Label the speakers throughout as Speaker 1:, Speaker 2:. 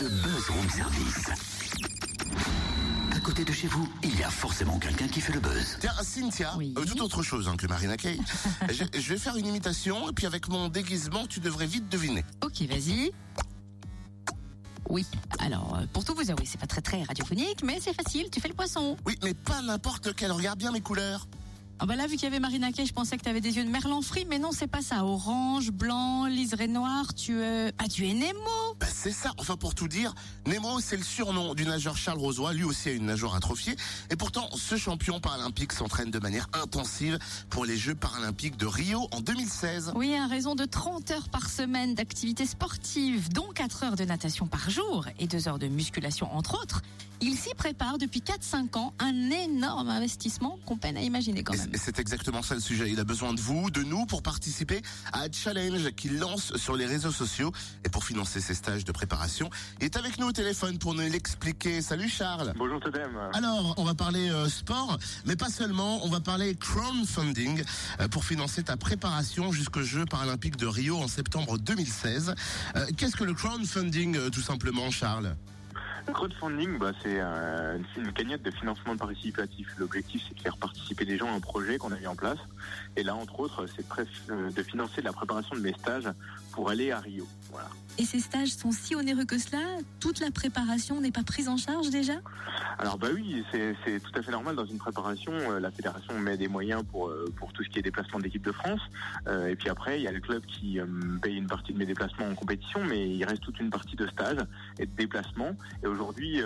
Speaker 1: Le Buzz Room Service. À côté de chez vous, il y a forcément quelqu'un qui fait le buzz.
Speaker 2: Tiens, Cynthia,
Speaker 3: Oui.
Speaker 2: euh, tout autre chose hein, que Marina Kaye. je, je vais faire une imitation et puis avec mon déguisement, tu devrais vite deviner.
Speaker 3: Ok, vas-y. Oui. Alors, euh, pour tout vous avouer, c'est pas très très radiophonique, mais c'est facile. Tu fais le poisson.
Speaker 2: Oui, mais pas n'importe lequel. Regarde bien mes couleurs.
Speaker 3: Ah bah là, vu qu'il y avait Marina Kay, je pensais que tu avais des yeux de merlan frit, mais non, c'est pas ça. Orange, blanc, liseré noir. Tu euh... ah, tu es Nemo.
Speaker 2: Bah, c'est ça. Enfin, pour tout dire, Nemo, c'est le surnom du nageur Charles Rosoy. Lui aussi a une nageoire atrophiée. Et pourtant, ce champion paralympique s'entraîne de manière intensive pour les Jeux paralympiques de Rio en 2016.
Speaker 3: Oui, à raison de 30 heures par semaine d'activité sportive, dont 4 heures de natation par jour et 2 heures de musculation entre autres, il s'y prépare depuis 4-5 ans, un énorme investissement qu'on peine à imaginer quand même.
Speaker 2: c'est exactement ça le sujet. Il a besoin de vous, de nous, pour participer à un challenge qu'il lance sur les réseaux sociaux. Et pour financer ses stages de préparation, il est avec nous au téléphone pour nous l'expliquer. Salut Charles
Speaker 4: Bonjour Totem.
Speaker 2: alors, on va parler euh, sport, mais pas seulement, on va parler crowdfunding euh, pour financer ta préparation jusqu'aux Jeux paralympiques de Rio en septembre 2016. Euh, Qu'est-ce que le crowdfunding, tout simplement, Charles?
Speaker 4: Le crowdfunding, bah, c'est euh, c'est une cagnotte de financement participatif. L'objectif, c'est de faire participer des gens à un projet qu'on a mis en place. Et là, entre autres, c'est de, euh, de financer la préparation de mes stages pour aller à Rio. Voilà.
Speaker 5: Et ces stages sont si onéreux que cela? Toute la préparation n'est pas prise en charge déjà?
Speaker 4: Alors bah oui, c'est tout à fait normal dans une préparation. euh, la fédération met des moyens pour euh, pour tout ce qui est déplacement de l'équipe de France. Euh, et puis après, il y a le club qui paye une partie de mes déplacements en compétition, mais il reste toute une partie de stage et de déplacement. Et aujourd'hui,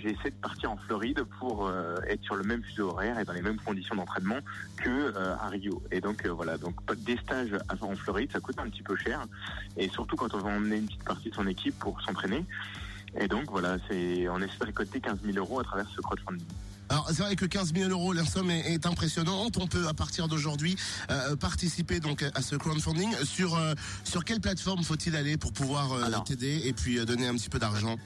Speaker 4: j'ai essayé de partir en Floride pour être sur le même fuseau horaire et dans les mêmes conditions d'entraînement que à Rio. Et donc voilà, donc des stages à faire en Floride, ça coûte un petit peu cher. Et surtout quand on va emmener une petite partie de son équipe pour s'entraîner. Et donc voilà, c'est on essaie de récolter 15 000 euros à travers ce crowdfunding.
Speaker 2: Alors c'est vrai que 15 000 euros, la somme est, est impressionnante. On peut à partir d'aujourd'hui euh, participer donc à ce crowdfunding. Sur euh, sur quelle plateforme faut-il aller pour pouvoir euh, t'aider et puis euh, donner un petit peu d'argent?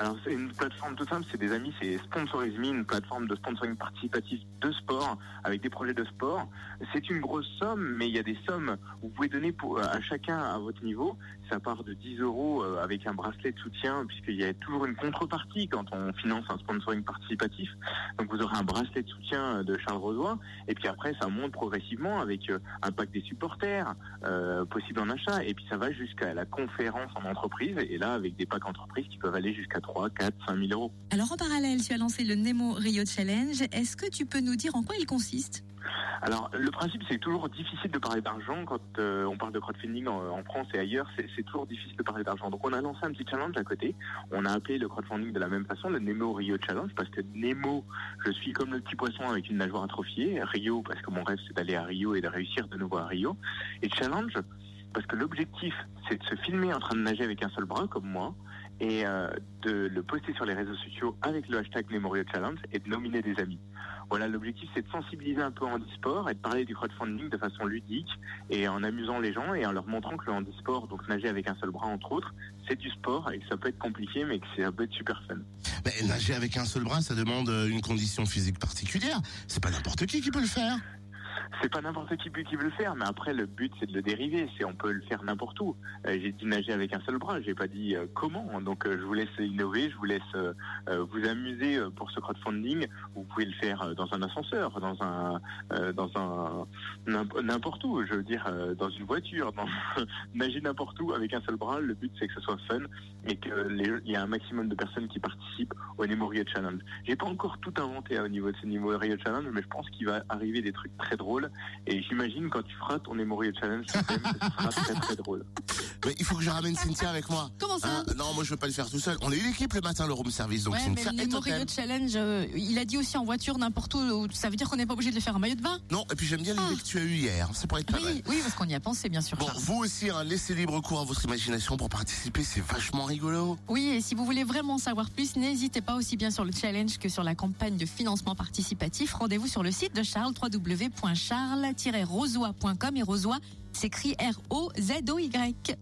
Speaker 4: Alors c'est une plateforme tout simple, c'est des amis, c'est Sponsorise Me, une plateforme de sponsoring participatif de sport avec des projets de sport. C'est une grosse somme, mais il y a des sommes vous pouvez donner à chacun à votre niveau. Ça part de 10 euros euh, avec un bracelet de soutien, puisqu'il y a toujours une contrepartie quand on finance un sponsoring participatif. Donc vous aurez un bracelet de soutien de Charles Rosoy, et puis après ça monte progressivement avec euh, un pack des supporters euh, possible en achat, et puis ça va jusqu'à la conférence en entreprise, et là avec des packs entreprises qui peuvent aller jusqu'à 3, 4, 5 000 euros.
Speaker 5: Alors en parallèle, tu as lancé le Nemo Rio Challenge. Est-ce que tu peux nous dire en quoi il consiste?
Speaker 4: Alors, le principe, c'est toujours difficile de parler d'argent quand euh, on parle de crowdfunding en, en France et ailleurs. C'est c'est toujours difficile de parler d'argent. Donc, on a lancé un petit challenge à côté. On a appelé le crowdfunding de la même façon, le Nemo Rio Challenge, parce que Nemo, je suis comme le petit poisson avec une nageoire atrophiée. Rio, parce que mon rêve, c'est d'aller à Rio et de réussir de nouveau à Rio. Et challenge, parce que l'objectif, c'est de se filmer en train de nager avec un seul bras, comme moi, et euh, de le poster sur les réseaux sociaux avec le hashtag Nemo Rio Challenge et de nominer des amis. Voilà, l'objectif c'est de sensibiliser un peu au handisport et de parler du crowdfunding de façon ludique et en amusant les gens et en leur montrant que le handisport, donc nager avec un seul bras entre autres, c'est du sport et que ça peut être compliqué mais que ça peut être super fun.
Speaker 2: Mais nager avec un seul bras, ça demande euh, une condition physique particulière. C'est pas n'importe qui qui peut le faire.
Speaker 4: C'est pas n'importe qui qui veut le faire, mais après le but c'est de le dériver, c'est on peut le faire n'importe où. Euh, j'ai dit nager avec un seul bras, j'ai pas dit euh, comment. Donc euh, je vous laisse innover, je vous laisse vous amuser pour ce crowdfunding. Vous pouvez le faire dans un ascenseur, dans un dans un n'imp- n'importe où. Je veux dire dans une voiture, dans nager n'importe où avec un seul bras. Le but c'est que ce soit fun et que les- il y a un maximum de personnes qui participent au Nemo Rio Challenge. J'ai pas encore tout inventé hein, au niveau de ce Nemo Rio Challenge, mais je pense qu'il va arriver des trucs très drôles. Et j'imagine quand tu feras ton Nemo Rio Challenge, ce sera très très drôle.
Speaker 2: Mais il faut que je ramène Cynthia avec moi.
Speaker 3: Comment ça
Speaker 2: Hein non, moi je veux pas le faire tout seul. On a eu l'équipe le matin, le room service, donc
Speaker 3: Ouais, mais
Speaker 2: Cynthia
Speaker 3: le Rio
Speaker 2: Totem.
Speaker 3: Challenge, euh, il a dit aussi en voiture n'importe où. Ça veut dire qu'on n'est pas obligé de le faire en maillot de bain
Speaker 2: Non, et puis j'aime bien l'idée
Speaker 3: Ah.
Speaker 2: que tu as eue hier. Ça pourrait être pas mal.
Speaker 3: Oui, oui, parce qu'on y a pensé, bien sûr.
Speaker 2: Bon,
Speaker 3: Charles.
Speaker 2: vous aussi, hein, laissez libre cours à votre imagination pour participer, c'est vachement rigolo.
Speaker 3: Oui, et si vous voulez vraiment savoir plus, n'hésitez pas aussi bien sur le challenge que sur la campagne de financement participatif. Rendez-vous sur le site de Charles, www.charles-rosoy.com et Rosoy s'écrit R-O-Z-O-Y.